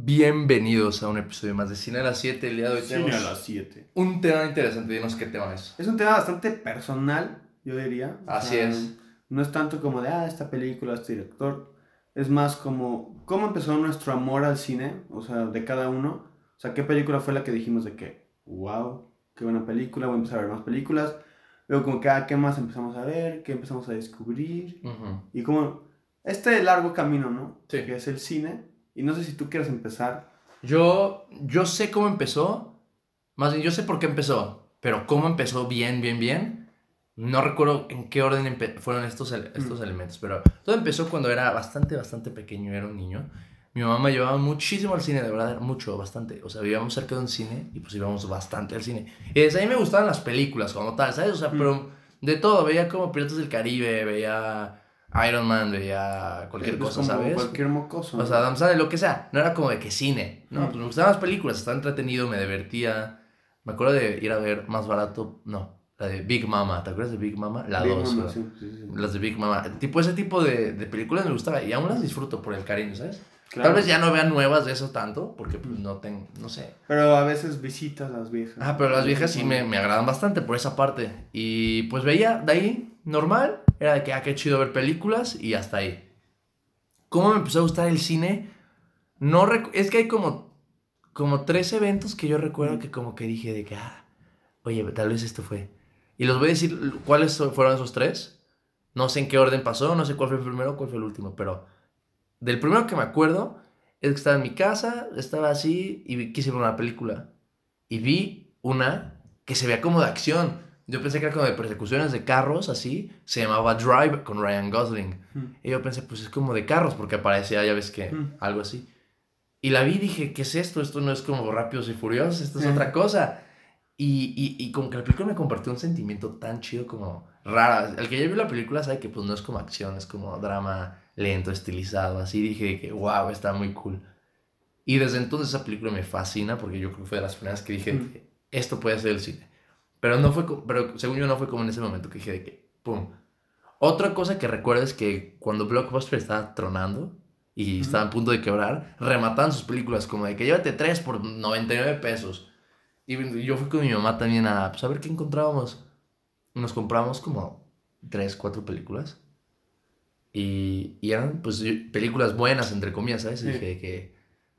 Bienvenidos a un episodio más de Cine a las 7. El día de hoy Cine tenemos a las 7. un tema interesante. Dinos qué tema es. Es un tema bastante personal, yo diría. O Así sea, es. No es tanto como de, ah, esta película, este director. Es más como, ¿cómo empezó nuestro amor al cine? O sea, de cada uno. O sea, ¿qué película fue la que dijimos de que, wow, qué buena película, voy a empezar a ver más películas? Luego como que, ah, ¿qué más empezamos a ver? ¿Qué empezamos a descubrir? Ujú. Y como este largo camino, ¿no? Sí. Que es el cine. Y no sé si tú quieres empezar. Yo, yo sé cómo empezó. Más bien, yo sé por qué empezó. Pero cómo empezó bien, bien, bien. No recuerdo en qué orden fueron estos, ele- estos elementos. Pero todo empezó cuando era bastante, bastante pequeño. Era un niño. Mi mamá me llevaba muchísimo al cine, de verdad, mucho, bastante. O sea, vivíamos cerca de un cine y pues íbamos bastante al cine. Y desde ahí me gustaban las películas como tal, ¿sabes? O sea, pero de todo. Veía como Piratas del Caribe, veía Iron Man, veía cualquier Pues cosa, como ¿sabes? Cualquier mocoso. O ¿no? sea, Adam Sandler, lo que sea. No era como de que cine. No, Mm. pues me gustaban las películas, estaba entretenido, me divertía. Me acuerdo de ir a ver más barato, no, la de Big Mama. ¿Te acuerdas de Big Mama? La Big 2. Mama, sí, sí, sí. Las de Big Mama. Tipo, ese tipo de, de películas me gustaba y aún las disfruto por el cariño, ¿sabes? Claro. Tal vez ya no vean nuevas de eso tanto, porque pues no tengo, no sé. Pero a veces visitas las viejas. Ah, pero las viejas sí me, me agradan bastante por esa parte. Y pues veía de ahí, normal, era de que, ah, qué chido ver películas y hasta ahí. ¿Cómo me empezó a gustar el cine? No es que hay como, como tres eventos que yo recuerdo que como que dije de que, ah, oye, tal vez esto fue. Y los voy a decir cuáles fueron esos tres. No sé en qué orden pasó, no sé cuál fue el primero, cuál fue el último, pero del primero que me acuerdo es que estaba en mi casa, estaba así y quise ver una película. Y vi una que se veía como de acción. Yo pensé que era como de persecuciones de carros, así. Se llamaba Drive con Ryan Gosling. Mm. Y yo pensé, pues es como de carros, porque aparecía, ya ves que, Mm. algo así. Y la vi y dije, ¿qué es esto? Esto no es como Rápidos y Furiosos, esto es Mm. otra cosa. Y, y, y como que la película me compartió un sentimiento tan chido como rara. El que ya vio la película sabe que pues no es como acción, es como drama lento, estilizado. Así dije que, wow, está muy cool. Y desde entonces esa película me fascina porque yo creo que fue de las primeras que dije, Mm. esto puede ser el cine. Pero no fue, pero según yo no fue como en ese momento que dije de que, pum. Otra cosa que recuerdo es que cuando Blockbuster estaba tronando y Ujú. estaba a punto de quebrar, remataban sus películas como de que llévate tres por 99 pesos. Y yo fui con mi mamá también a, pues, a ver qué encontrábamos. Nos compramos como tres, cuatro películas. Y, y eran pues películas buenas, entre comillas, ¿sabes? Y Sí. dije de que,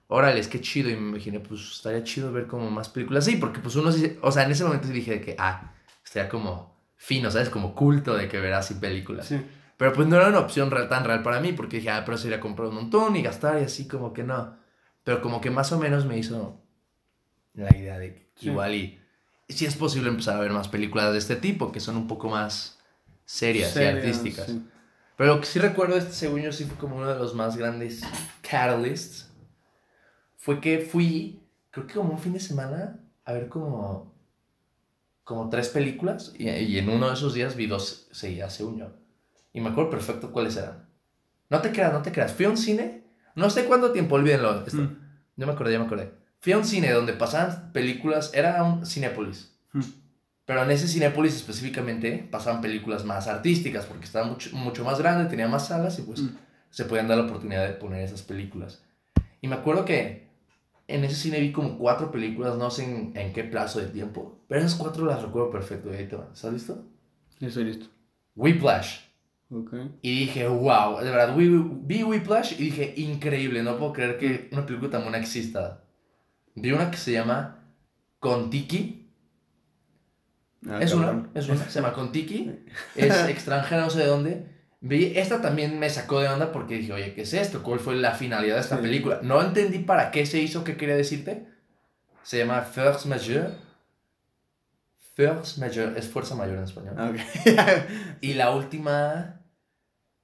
órale, es que chido. Y me imaginé, pues estaría chido ver como más películas. Sí, porque pues uno sí, o sea, en ese momento sí dije de que, ah, estaría como fino, ¿sabes? Como culto de que verás así películas. Sí. Pero pues no era una opción real, tan real para mí, porque dije, ah, pero sería comprar un montón y gastar y así como que no. Pero como que más o menos me hizo la idea de que Sí. igual y si es posible empezar a ver más películas de este tipo, que son un poco más serias, y artísticas. sí. Pero lo que sí recuerdo, este según yo sí fue como uno de los más grandes catalysts, fue que fui, creo que como un fin de semana, a ver como, como tres películas, y, y en uno de esos días vi dos seguidas, según yo. Y me acuerdo perfecto cuáles eran. No te creas, no te creas. Fui a un cine, no sé cuánto tiempo, olvídenlo. Esto. Mm. Yo me acordé, ya me acordé. Fui a un cine donde pasaban películas, era un Cinépolis. Mm. Pero en ese Cinépolis específicamente pasaban películas más artísticas porque estaba mucho, mucho más grande, tenía más salas y pues Mm. se podían dar la oportunidad de poner esas películas. Y me acuerdo que en ese cine vi como cuatro películas, no sé en, en qué plazo de tiempo, pero esas cuatro las recuerdo perfecto. y ahí te van. ¿Estás listo? Ya estoy listo. Whiplash. Ok. Y dije, wow, de verdad, vi, vi Whiplash y dije, increíble, no puedo creer que una película tan buena exista. Vi una que se llama Contiki. Ah, es cabrón. una, es una, se llama Contiki. Es extranjera, no sé de dónde. Vi, esta también me sacó de onda porque dije, oye, ¿qué es esto? ¿Cuál fue la finalidad de esta Sí. película? No entendí para qué se hizo, qué quería decirte. Se llama First Majeure. First Majeure, es fuerza mayor en español. Ah, ok. Y la última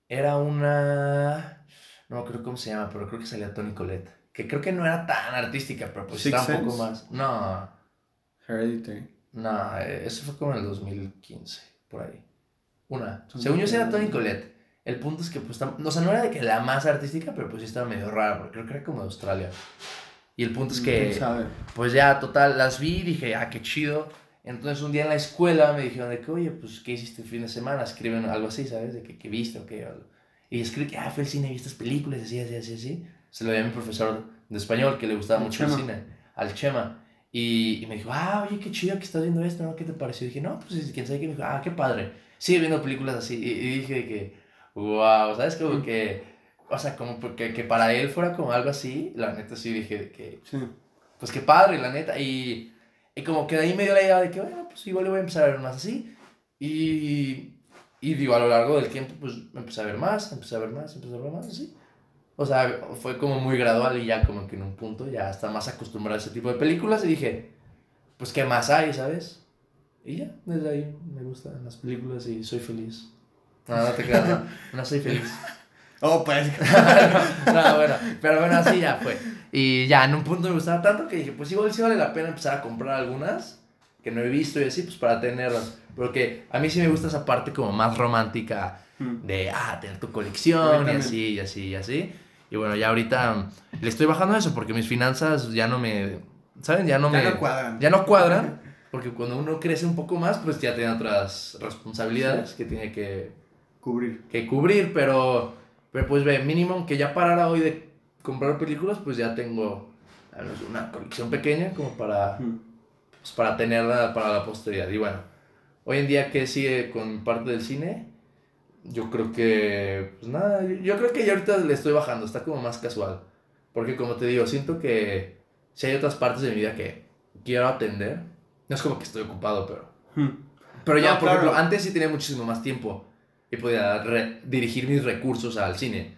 era una. No creo cómo se llama, pero creo que salía Tony Colette. Que creo que no era tan artística, pero pues estaba un poco más. No, Hereditary. no, eh, eso fue como en el 2015, por ahí. Una. Según yo, sí era. Tony Colette. El punto es que, pues, tam- o sea, no era de que la más artística, pero pues sí estaba medio rara, porque creo que era como de Australia. Y el punto es que. ¿Quién sabe? Pues ya, total, las vi y dije, ah, qué chido. Entonces un día en la escuela me dijeron de que, oye, pues, ¿qué hiciste el fin de semana? Escriben algo así, ¿sabes? De que, ¿qué viste o qué? Y escribí que, ah, fui al cine, vi estas películas, así, así, así, así. Se lo di a mi profesor de español que le gustaba mucho el cine, al Chema. Y, y me dijo, ah, oye, qué chido que estás viendo esto, ¿no? ¿Qué te pareció? Y dije, no, pues quién sabe qué. Me dijo, ah, qué padre. Sigue viendo películas así. Y, y dije que, wow, ¿sabes? Como que, o sea, como porque, que para él fuera como algo así, la neta sí dije que, Sí. pues qué padre, la neta. Y, y como que de ahí me dio la idea de que, bueno, pues igual le voy a empezar a ver más así. Y, y digo, a lo largo del tiempo, pues empecé a ver más, empecé a ver más, empecé a ver más, así. O sea, fue como muy gradual y ya como que en un punto ya está más acostumbrado a ese tipo de películas y dije, pues qué más hay, ¿sabes? Y ya, desde ahí me gustan las películas y soy feliz. No, no te creas, no, no soy feliz. Oh, pues. no, bueno, pero bueno, así ya fue. Y ya en un punto me gustaba tanto que dije, pues igual sí vale la pena empezar a comprar algunas que no he visto y así, pues para tenerlas. Porque a mí sí me gusta esa parte como más romántica Mm. de, ah, tener tu colección y así, y así, y así. Y bueno, ya ahorita mm, le estoy bajando eso porque mis finanzas ya no me, ¿saben? Ya no Ya me... no cuadran. Ya no cuadran. Porque cuando uno crece un poco más, pues ya tiene otras responsabilidades que tiene que Cubrir. que cubrir, pero, pero pues ve, mínimo que ya parara hoy de comprar películas, pues ya tengo al menos una colección pequeña como para, Mm. pues, para tenerla para la posteridad. Y bueno, hoy en día que sigue con parte del cine, yo creo que, pues nada, yo- creo que ya ahorita le estoy bajando, está como más casual. Porque como te digo, siento que si hay otras partes de mi vida que quiero atender, no es como que estoy ocupado, pero... Mm. Pero ya, No, por claro. ejemplo, antes sí tenía muchísimo más tiempo y podía dirigir mis recursos al cine.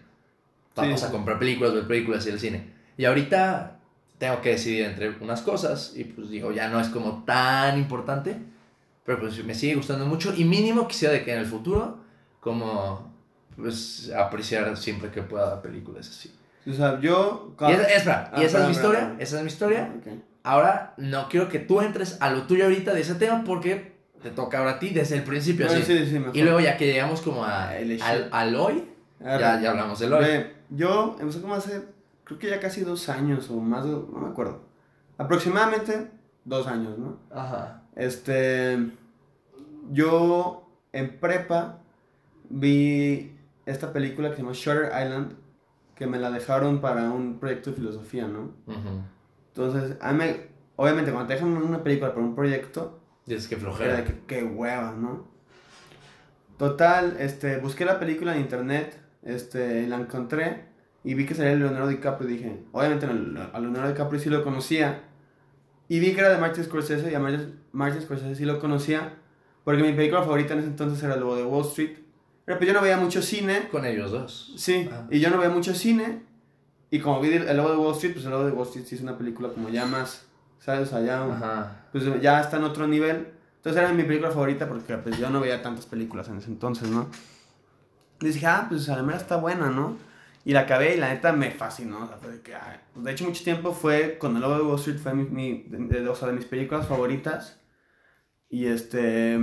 Vamos Sí. a comprar películas, ver películas y el cine. Y ahorita tengo que decidir entre unas cosas y pues digo, ya no es como tan importante, pero pues me sigue gustando mucho y mínimo quisiera de que en el futuro como pues apreciar siempre que pueda películas así. O sea, yo. Y esa, espera, Ah, y esa es mi historia, esa es mi historia. Ahora no quiero que tú entres a lo tuyo ahorita de ese tema porque te toca ahora a ti desde el principio. Bueno, así. sí, sí. Y luego ya que llegamos como a, El al, al hoy, Arre. ya, ya hablamos del hoy. Ve, yo empecé como hace, creo que ya casi dos años o más, no me acuerdo. Aproximadamente dos años, ¿no? Ajá. Este, yo en prepa vi esta película que se llama Shutter Island, que me la dejaron para un proyecto de filosofía, ¿no? Ujú. Entonces, a mí, me- obviamente cuando te dejan una película para un proyecto, Dices que era flojera. que, qué hueva, ¿no? Total, este, busqué la película en internet, este, la encontré y vi que salía Leonardo DiCaprio y dije, obviamente a Leonardo DiCaprio sí lo conocía y vi que era de Martin Scorsese y a Martin, Martin Scorsese sí lo conocía porque mi película favorita en ese entonces era Lobo de Wall Street, pero pues yo no veía mucho cine, Con ellos dos. sí, Ah. y yo no veía mucho cine y como vi El Lobo de Wall Street, pues El Lobo de Wall Street sí es una película como ya más, ¿sabes? O sea, ya Ajá. pues ya está en otro nivel. Entonces era mi película favorita porque pues yo no veía tantas películas en ese entonces, ¿no? Y dije, ah, pues a la mera está buena, ¿no? Y la acabé y la neta me fascinó. O sea, fue de, que, ay, de hecho, mucho tiempo fue, con El Lobo de Wall Street fue mi, mi- de, de- o sea, de mis películas favoritas. Y este,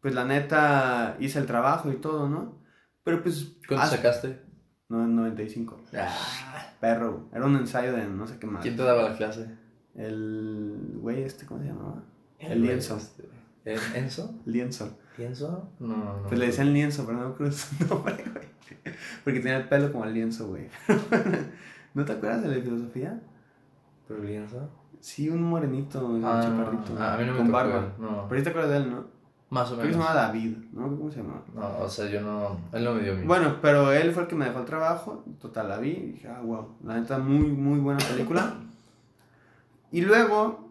pues la neta hice el trabajo y todo, ¿no? Pero pues... ¿Cuánto sacaste? No, 95. Ah, Perro. Era un ensayo de no sé qué más. ¿Quién te daba la clase? El güey este, ¿cómo se llamaba? El güey, lienzo. este, ¿El Enzo? Lienzo. ¿Lienzo? No, no. Pues le decían lienzo, pero no acuerdo su nombre, güey. Porque tenía el pelo como el lienzo, güey. ¿No te acuerdas de la filosofía? ¿Pero lienzo? Sí, un morenito, un Ah, chaparrito. ah, a mí no me con tocó barba. no. Pero sí te acuerdas de él, ¿no? Más o Creo que se menos. llamaba David, ¿no? ¿Cómo se llamaba? No, o sea, yo no... Él no me dio mi... Bueno, pero él fue el que me dejó el trabajo. Total, la vi y dije, ah, wow. La neta, muy, muy buena película. Y luego,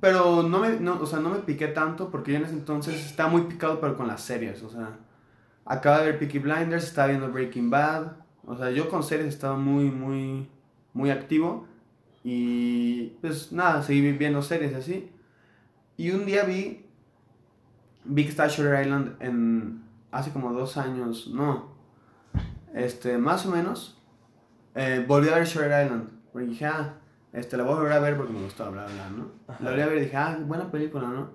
pero no me, no, o sea, no me piqué tanto porque yo en ese entonces estaba muy picado, pero con las series. O sea, acaba de ver Peaky Blinders, estaba viendo Breaking Bad. O sea, yo con series estaba muy, muy, muy activo. Y pues nada, seguí viendo series y así. Y un día vi, vi que estaba Shutter Island en, hace como dos años, no, este, más o menos. Eh, volví a ver Shutter Island, porque dije, ah, este, la voy a volver a ver porque me gustó hablar, hablar, ¿no? Ajá. La volví a ver y dije, ah, buena película, ¿no?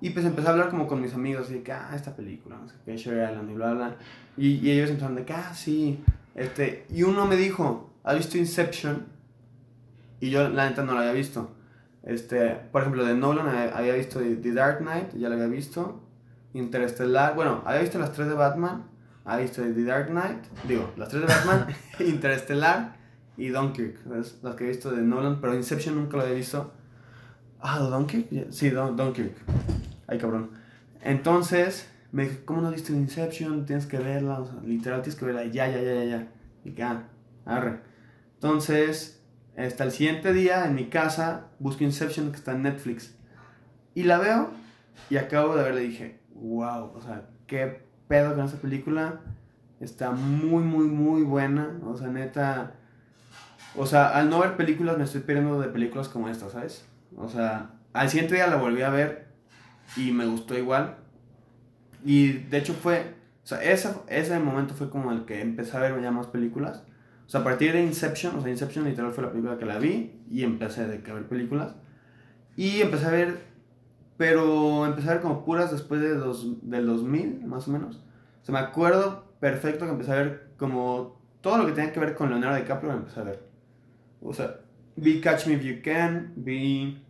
Y pues empecé a hablar como con mis amigos, y que, ah, esta película, no sé Shutter Island, y bla, bla. Y, y ellos empezaron de que, ah, sí. Este, y uno me dijo, ¿has visto Inception? Y yo, la neta, no la había visto. Este, por ejemplo, de Nolan había, había visto The Dark Knight, ya la había visto. Interestelar, bueno, había visto las tres de Batman, había visto The Dark Knight, digo, las tres de Batman, Interestelar y Dunkirk, ¿sabes? Las que he visto de Nolan, pero Inception nunca lo había visto. Ah, ¿Dunkirk? Sí, Dun Dunkirk. Ay, cabrón. Entonces, me dijo, ¿cómo no viste Inception? Tienes que verla, o sea, literal tienes que verla, ya, ya, ya, ya, ya. Y que, ah, arre. Entonces, hasta el siguiente día en mi casa busco Inception que está en Netflix. Y la veo y acabo de verla y dije, wow, o sea, qué pedo con esa película. Está muy, muy, muy buena. O sea, neta. O sea, al no ver películas me estoy perdiendo de películas como esta, ¿sabes? O sea, al siguiente día la volví a ver y me gustó igual. Y de hecho fue, o sea, ese, ese momento fue como el que empecé a ver ya más películas. O sea, a partir de Inception, o sea, Inception literal fue la película que la vi y empecé a ver películas. Y empecé a ver, pero empecé a ver como puras después de dos, del 2000, más o menos. O sea, me acuerdo perfecto que empecé a ver como todo lo que tenía que ver con Leonardo DiCaprio, me empecé a ver. O sea, vi Catch Me If You Can, vi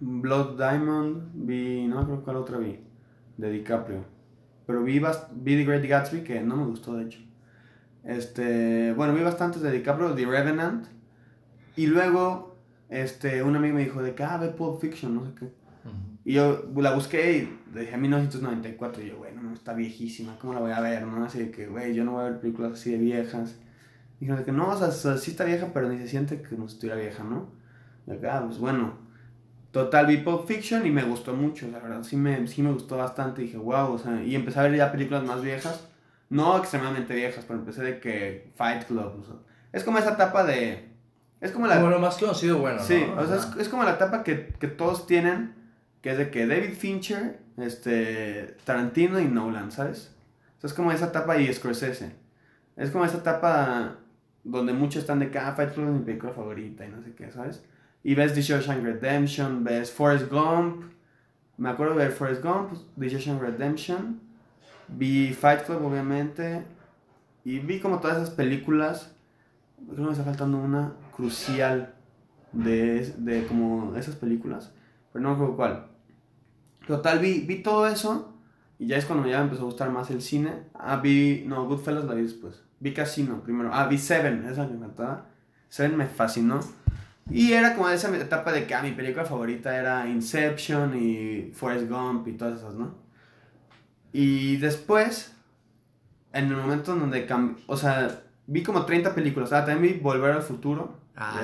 Blood Diamond, vi, no creo cuál otra vi, de DiCaprio. Pero vi, vi The Great Gatsby, que no me gustó de hecho. Este, bueno, vi bastantes de DiCaprio, The Revenant. Y luego, este, un amigo me dijo de que, ah, ve Pulp Fiction, no sé qué. Y yo la busqué y dije, 1994. Y yo, güey, no, está viejísima, ¿cómo la voy a ver? ¿no? Así de que, güey, yo no voy a ver películas así de viejas. Y de que no, o sea, sí está vieja, pero ni se siente como si estuviera vieja, ¿no? Y acá, ah, pues bueno. Total, vi Pulp Fiction y me gustó mucho, la verdad, sí me, sí me gustó bastante. Y dije, wow, o sea, y empecé a ver ya películas más viejas no extremadamente viejas, pero empecé de que Fight Club. es como esa etapa de. Es como la. Como lo más conocido, bueno. Sí, o sea, es, como la etapa que, que, todos tienen, que es de que David Fincher, este, Tarantino y Nolan, ¿sabes? O sea, es como esa etapa y Scorsese. Es como esa etapa donde muchos están de que, ah, Fight Club es mi película favorita y no sé qué, ¿sabes? Y ves The Shawshank Redemption, ves Forrest Gump. Me acuerdo de ver Forrest Gump, The Shawshank Redemption. Vi Fight Club, obviamente. Y vi como todas esas películas. Creo que me está faltando una crucial de, de como esas películas. Pero no me acuerdo cuál. Total, vi, vi todo eso. Y ya es cuando ya me empezó a gustar más el cine. Ah, vi. No, Goodfellas la vi después. Vi Casino primero. Ah, vi Seven, esa me encantaba. Seven me fascinó. Y era como esa etapa de que ah, mi película favorita era Inception y Forrest Gump y todas esas, ¿no? Y después, en el momento en donde cambió, o sea, vi como 30 películas. Ah, también vi Volver al Futuro. Ah,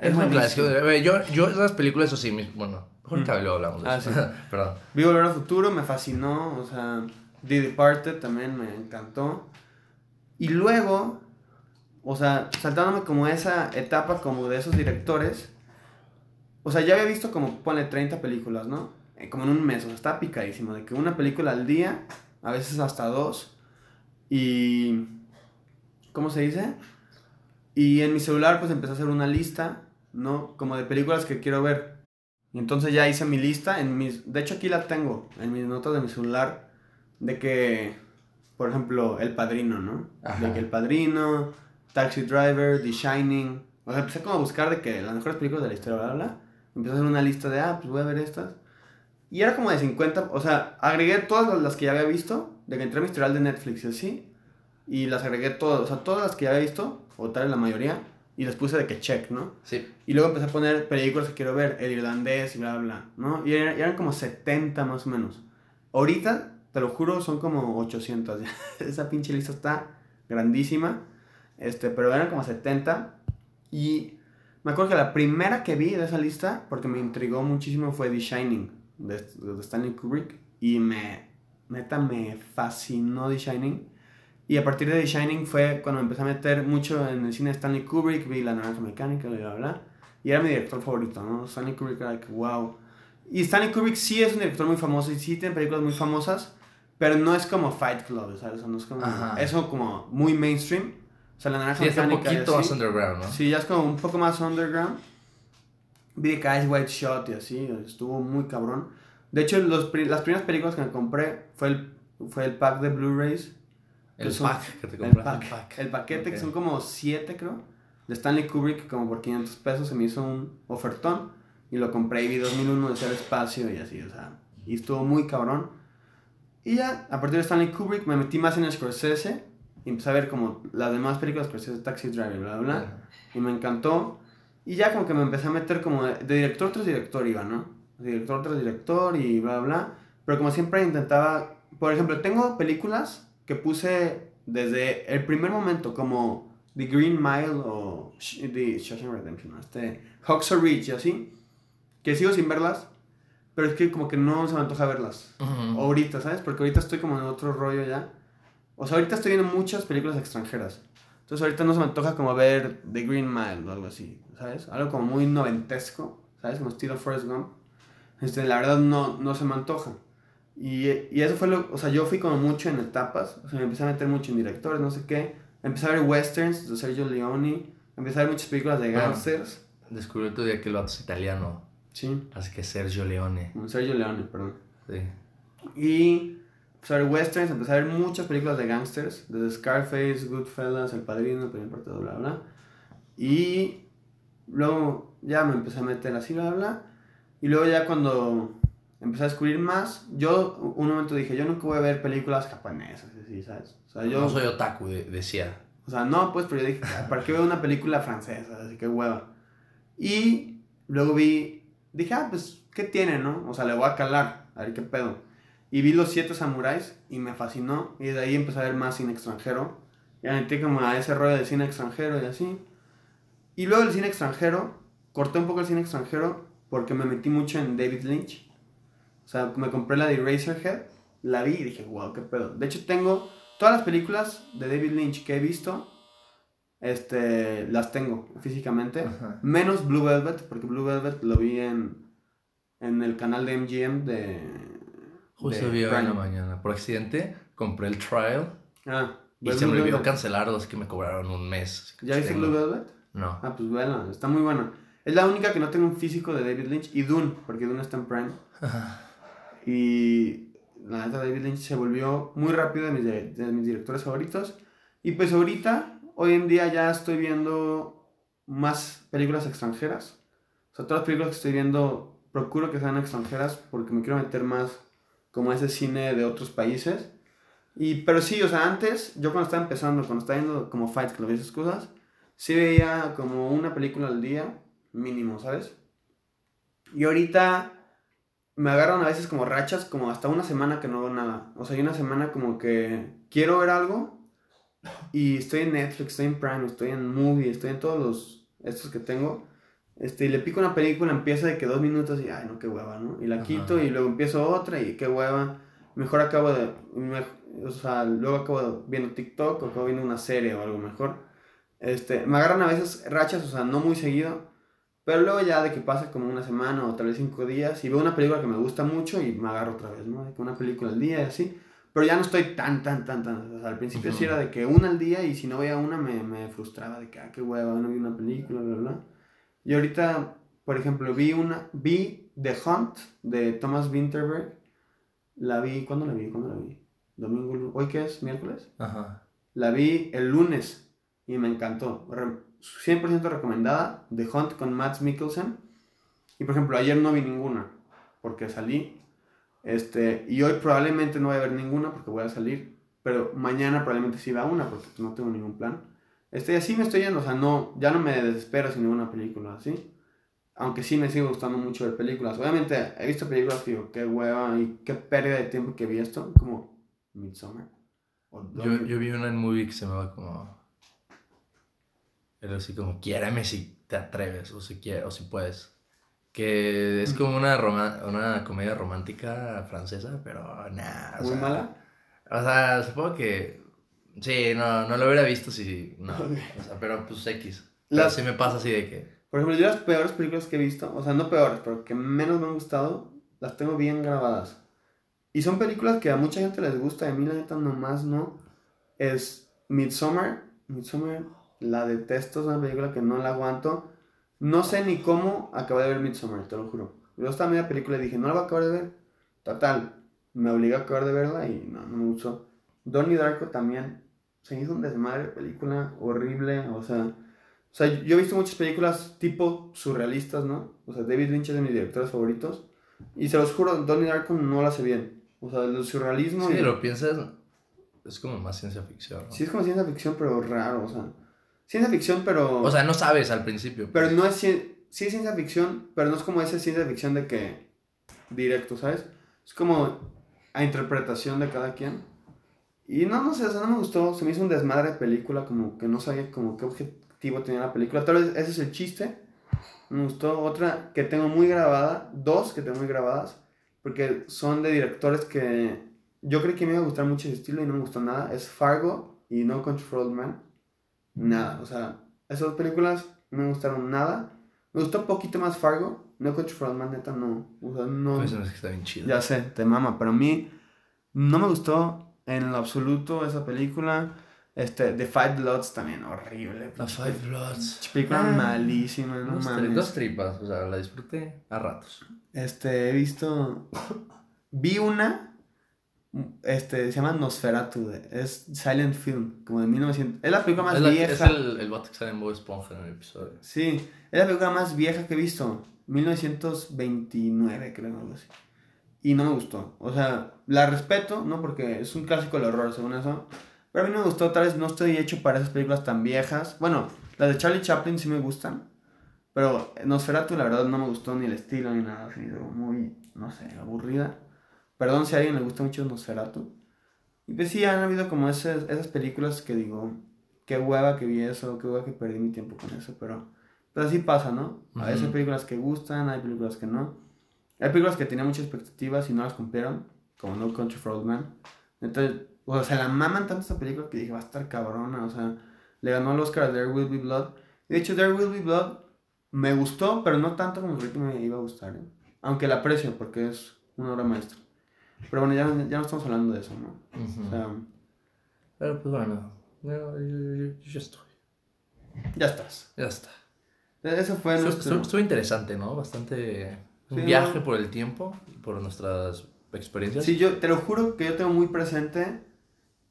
es, muy clásico. Yo, yo esas películas, eso sí, bueno, mejor que luego hablamos de ah, eso. Perdón. Vi Volver al Futuro, me fascinó, o sea, The Departed también me encantó. Y luego, o sea, saltándome como esa etapa como de esos directores, o sea, ya había visto como, pone 30 películas, ¿no? Eh, como en un mes, o sea, está picadísimo, de que una película al día, a veces hasta dos, y... ¿Cómo se dice? Y en mi celular pues empecé a hacer una lista, ¿no? Como de películas que quiero ver. Y entonces ya hice mi lista, en mis... De hecho aquí la tengo, en mis notas de mi celular, de que, por ejemplo, El Padrino, ¿no? De que El Padrino, Taxi Driver, The Shining. O sea, empecé como a buscar de que las mejores películas de la historia, bla, bla. Empecé a hacer una lista de, ah, pues voy a ver estas. Y era como de 50, o sea, agregué todas las que ya había visto, de que entré a mi historial de Netflix y así, y las agregué todas, o sea, todas las que ya había visto, o tal vez la mayoría, y les puse de que check, ¿no? Sí. Y luego empecé a poner películas que quiero ver, el irlandés y bla, bla, ¿no? Y eran, como 70 más o menos. Ahorita, te lo juro, son como 800. Esa pinche lista está grandísima, este, pero eran como 70. Y me acuerdo que la primera que vi de esa lista, porque me intrigó muchísimo, fue The Shining de, de Stanley Kubrick y me, neta, me fascinó The Shining. Y a partir de The Shining fue cuando me empecé a meter mucho en el cine de Stanley Kubrick, vi La Naranja Mecánica, bla, bla, bla. Y era mi director favorito, ¿no? Stanley Kubrick era like, wow. Y Stanley Kubrick sí es un director muy famoso y sí tiene películas muy famosas, pero no es como Fight Club, ¿sabes? O no es como... Eso como muy mainstream. O sea, La Naranja Mecánica... un poquito más underground, ¿no? Sí, ya es como un poco más underground. Vi The Guys White Shot y así, estuvo muy cabrón. De hecho, los, las primeras películas que me compré fue el, fue el pack de Blu-rays. El pack que te El, pack, el paquete, que son como 7, creo. De Stanley Kubrick, como por 500 pesos, se me hizo un ofertón. Y lo compré y vi 2001 de el espacio y así, o sea. Y estuvo muy cabrón. Y ya, a partir de Stanley Kubrick, me metí más en Scorsese. Y y empecé a ver como las demás películas que de Taxi Driver, bla, bla, bla. Y me encantó. Y ya como que me empecé a meter como de, de director tras director iba, ¿no? Director tras director y bla, bla. Pero como siempre intentaba, por ejemplo, tengo películas que puse desde el primer momento, como The Green Mile o The Shawshank Redemption, este, Hacksaw Ridge y así, que sigo sin verlas, pero es que como que no se me antoja verlas. Ujú. Ahorita, ¿sabes? Porque ahorita estoy como en otro rollo ya. O sea, ahorita estoy viendo muchas películas extranjeras. Entonces ahorita no se me antoja como ver The Green Mile o algo así, ¿sabes? Algo como muy noventesco, ¿sabes? Como estilo Forrest Gump. Este, la verdad no, no se me antoja. Y, y eso fue lo, o sea, yo fui como mucho en etapas, o sea, me empecé a meter mucho en directores, no sé qué. Empecé a ver westerns de Sergio Leone, empecé a ver muchas películas de gangsters. Descubrí otro día que el vato es italiano. Sí, Así que Sergio Leone. Sergio Leone, perdón. Sí. Y ver westerns, empecé a ver muchas películas de gangsters, desde Scarface, Goodfellas, El Padrino, El Primer Partido, bla, bla. Y luego ya me empecé a meter así, bla, bla. Y luego ya cuando empecé a descubrir más, yo un momento dije, yo nunca voy a ver películas japonesas, así, ¿sabes? O sea, yo... No soy otaku, de- decía. O sea, no, pues, pero yo dije, ¿para qué veo una película francesa? Así que hueva. Y luego vi, dije, ah, pues, ¿qué tiene, no? O sea, le voy a calar, a ver qué pedo. Y vi Los Siete Samuráis y me fascinó. Y de ahí empecé a ver más cine extranjero. Y me metí como a ese rollo de cine extranjero y así. Y luego el cine extranjero, corté un poco el cine extranjero porque me metí mucho en David Lynch. O sea, me compré la de Eraserhead, la vi y dije, wow, qué pedo. De hecho, tengo todas las películas de David Lynch que he visto, este, las tengo físicamente. Ajá. Menos Blue Velvet, porque Blue Velvet lo vi en, en el canal de MGM de... Justo vi hoy en la mañana. Por accidente compré el trial Ah, y ¿ves se me olvidó cancelarlo, así que me cobraron un mes. ¿Ya viste Blue Velvet? No. Ah, pues bueno, está muy buena. Es la única que no tengo un físico de David Lynch y Dune, porque Dune está en Prime. Y la neta, David Lynch se volvió muy rápido de mis, de mis directores favoritos. Y pues ahorita, hoy en día ya estoy viendo más películas extranjeras. O sea, todas las películas que estoy viendo, procuro que sean extranjeras porque me quiero meter más como ese cine de otros países. Y, pero sí, o sea, antes, yo cuando estaba empezando, cuando estaba viendo como Fight Club y esas cosas, sí veía como una película al día, mínimo, ¿sabes? Y ahorita me agarran a veces como rachas, como hasta una semana que no veo nada. O sea, hay una semana como que quiero ver algo y estoy en Netflix, estoy en Prime, estoy en Movie, estoy en todos los estos que tengo. Este, y le pico una película, empieza de que dos minutos y, ay, no, qué hueva, ¿no? Y la Ajá. quito y luego empiezo otra y qué hueva. Mejor acabo de, me- o sea, luego acabo viendo TikTok o acabo viendo una serie o algo mejor. Este, me agarran a veces rachas, o sea, no muy seguido. Pero luego ya de que pasa como una semana o tal vez cinco días y veo una película que me gusta mucho y me agarro otra vez, ¿no? De que una película al día y así. Pero ya no estoy tan, tan, tan, tan. O sea, al principio sí Ujú. era de que una al día y si no veía una me, me frustraba de que, ah, qué hueva, no vi una película, bla, bla. Y ahorita, por ejemplo, vi una, vi The Hunt de Thomas Winterberg. La vi, ¿cuándo la vi? ¿Cuándo la vi? Domingo, ¿hoy qué es? ¿Miércoles? Ajá. La vi el lunes y me encantó. Re- 100% recomendada. The Hunt con Matt Mikkelsen. Y por ejemplo, ayer no vi ninguna porque salí. Este, y hoy probablemente no voy a ver ninguna porque voy a salir. Pero mañana probablemente sí vea una porque no tengo ningún plan. Este, así me estoy yendo. O sea, no, ya no me desespero sin ninguna película así. Aunque sí me sigue gustando mucho ver películas. Obviamente he visto películas que digo, qué hueva y qué pérdida de tiempo que vi esto. Como Midsommar. Yo, yo vi una en movie que se me va como. Era así como, quiéreme si te atreves o si, quieres, o si puedes. Que es como una, roma- una comedia romántica francesa, pero nada. Muy sea, mala. O sea, supongo que. Sí, no, no lo hubiera visto si. No. Ok. O sea, pero pues X. Pero Las- sí me pasa así de que. Por ejemplo, yo las peores películas que he visto, o sea, no peores, pero que menos me han gustado, las tengo bien grabadas. Y son películas que a mucha gente les gusta, y a mí la neta nomás no. Es Midsommar. Midsommar, la detesto, es una película que no la aguanto. No sé ni cómo acabé de ver Midsommar, te lo juro. Yo estaba media película y dije, no la voy a acabar de ver. Total, me obligué a acabar de verla y no, no me gustó. Donnie Darko también se hizo un desmadre de película horrible, o sea... O sea, yo he visto muchas películas tipo surrealistas, ¿no? O sea, David Lynch es de mis directores favoritos. Y se los juro, Donnie Darko no lo hace bien. O sea, el surrealismo... Sí, y- lo piensas. es como más ciencia ficción. ¿no? Sí, es como ciencia ficción, pero raro, o sea. Ciencia ficción, pero. O sea, no sabes al principio. pero pues. no es. cien- Sí es ciencia ficción, pero no es como esa ciencia ficción de que. Directo, ¿sabes? Es como a interpretación de cada quien. Y no, no sé, o sea, no me gustó. Se me hizo un desmadre de película, como que no sabía como qué objetivo tenía la película. Tal vez ese es el chiste. Me gustó otra que tengo muy grabada, dos que tengo muy grabadas, porque son de directores que yo creí que me iba a gustar mucho ese estilo y no me gustó nada. Es Fargo y No Country for Old Men. Nada, o sea, esas dos películas no me gustaron nada. Me gustó un poquito más Fargo. No Country for Old Men, neta, no. O sea, no. Pues, no es que está bien chido. Ya sé, te mama, pero a mí no me gustó en lo absoluto esa película. Este, The Five Bloods también, horrible. The Five Bloods. Película Ah, malísima, no Dos, mames. dos tripas, o sea, la disfruté a ratos. Este, he visto. Vi una. Este, se llama Nosferatu. Es Silent Film, como de 1900. Es la película más es, la- vieja. es el, el vato que sale en Bob Esponja en el episodio. Sí, es la película más vieja que he visto. 1929, creo, algo así. Y no me gustó. O sea, la respeto, ¿no? Porque es un clásico del horror, según eso. Pero a mí no me gustó, tal vez no estoy hecho para esas películas tan viejas. Bueno, las de Charlie Chaplin sí me gustan. Pero Nosferatu, la verdad, no me gustó ni el estilo ni nada. Así, muy, no sé, aburrida. Perdón si a alguien le gusta mucho Nosferatu. Y pues sí, han habido como esas, esas películas que digo, qué hueva que vi eso, qué hueva que perdí mi tiempo con eso, pero, pero así pasa, ¿no? A veces hay películas que gustan, hay películas que no. Hay películas que tenían muchas expectativas y no las cumplieron, como No Country for Old Men. Entonces, o sea, la maman tanto esta película que dije, va a estar cabrona, o sea, le ganó el Oscar a There Will Be Blood. De hecho, There Will Be Blood me gustó, pero no tanto como creí que me iba a gustar, ¿eh? Aunque la aprecio porque es una obra maestra. Pero bueno, ya, ya no estamos hablando de eso, ¿no? O sea, Pero pues bueno, yo, yo- estoy. ya estás. Ya está. Eso fue Estuvo, nuestro... estuvo- estuvo interesante, ¿no? Bastante. Un Sí, viaje ¿no? por el tiempo por nuestras experiencias. Sí, yo te lo juro que yo tengo muy presente,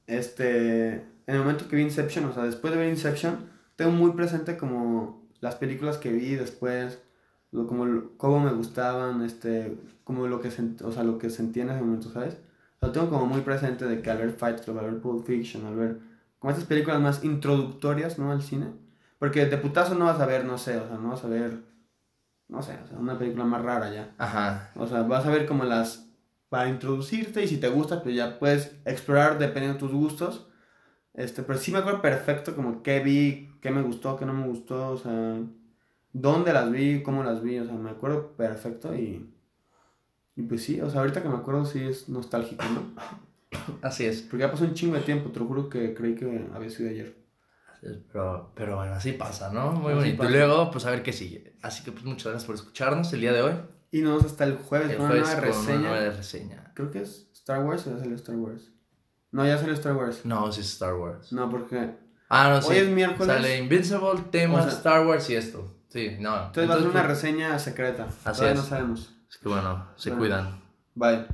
este, en el momento que vi Inception, o sea, después de ver Inception, tengo muy presente como las películas que vi después, lo, como lo- cómo me gustaban, este, como lo que, sent- o sea, lo que sentía en ese momento, ¿sabes? Lo tengo como muy presente de que al ver Fight Club, al ver Pulp Fiction, al ver como estas películas más introductorias, ¿no? Al cine. Porque de putazo no vas a ver, no sé, o sea, no vas a ver, no sé, o sea, una película más rara ya. Ajá. O sea, vas a ver como las para introducirte y si te gusta, pues ya puedes explorar dependiendo de tus gustos. Este, pero sí me acuerdo perfecto como qué vi, qué me gustó, qué no me gustó, o sea, dónde las vi, cómo las vi, o sea, me acuerdo perfecto y y pues sí, o sea, ahorita que me acuerdo sí es nostálgico, ¿no? Así es. Porque ya pasó un chingo de tiempo, te lo juro que creí que había sido ayer. Pero, pero bueno, así pasa, ¿no? Muy Así bonito. pasa. Y luego, pues a ver qué sigue. Así que pues muchas gracias por escucharnos el día de hoy. Y nos vemos hasta el jueves El con una jueves nueva con una reseña. nueva reseña. Creo que es Star Wars o ya salió Star Wars. No, ya salió Star Wars. No, sí es Star Wars. No, porque Ah, no, sí. Hoy es miércoles. Sale Invincible, tema O sea- Star Wars y esto. Sí, no. Entonces va a ser una reseña secreta. Así Todavía es. no sabemos. Es que bueno, se Bueno. cuidan. Bye.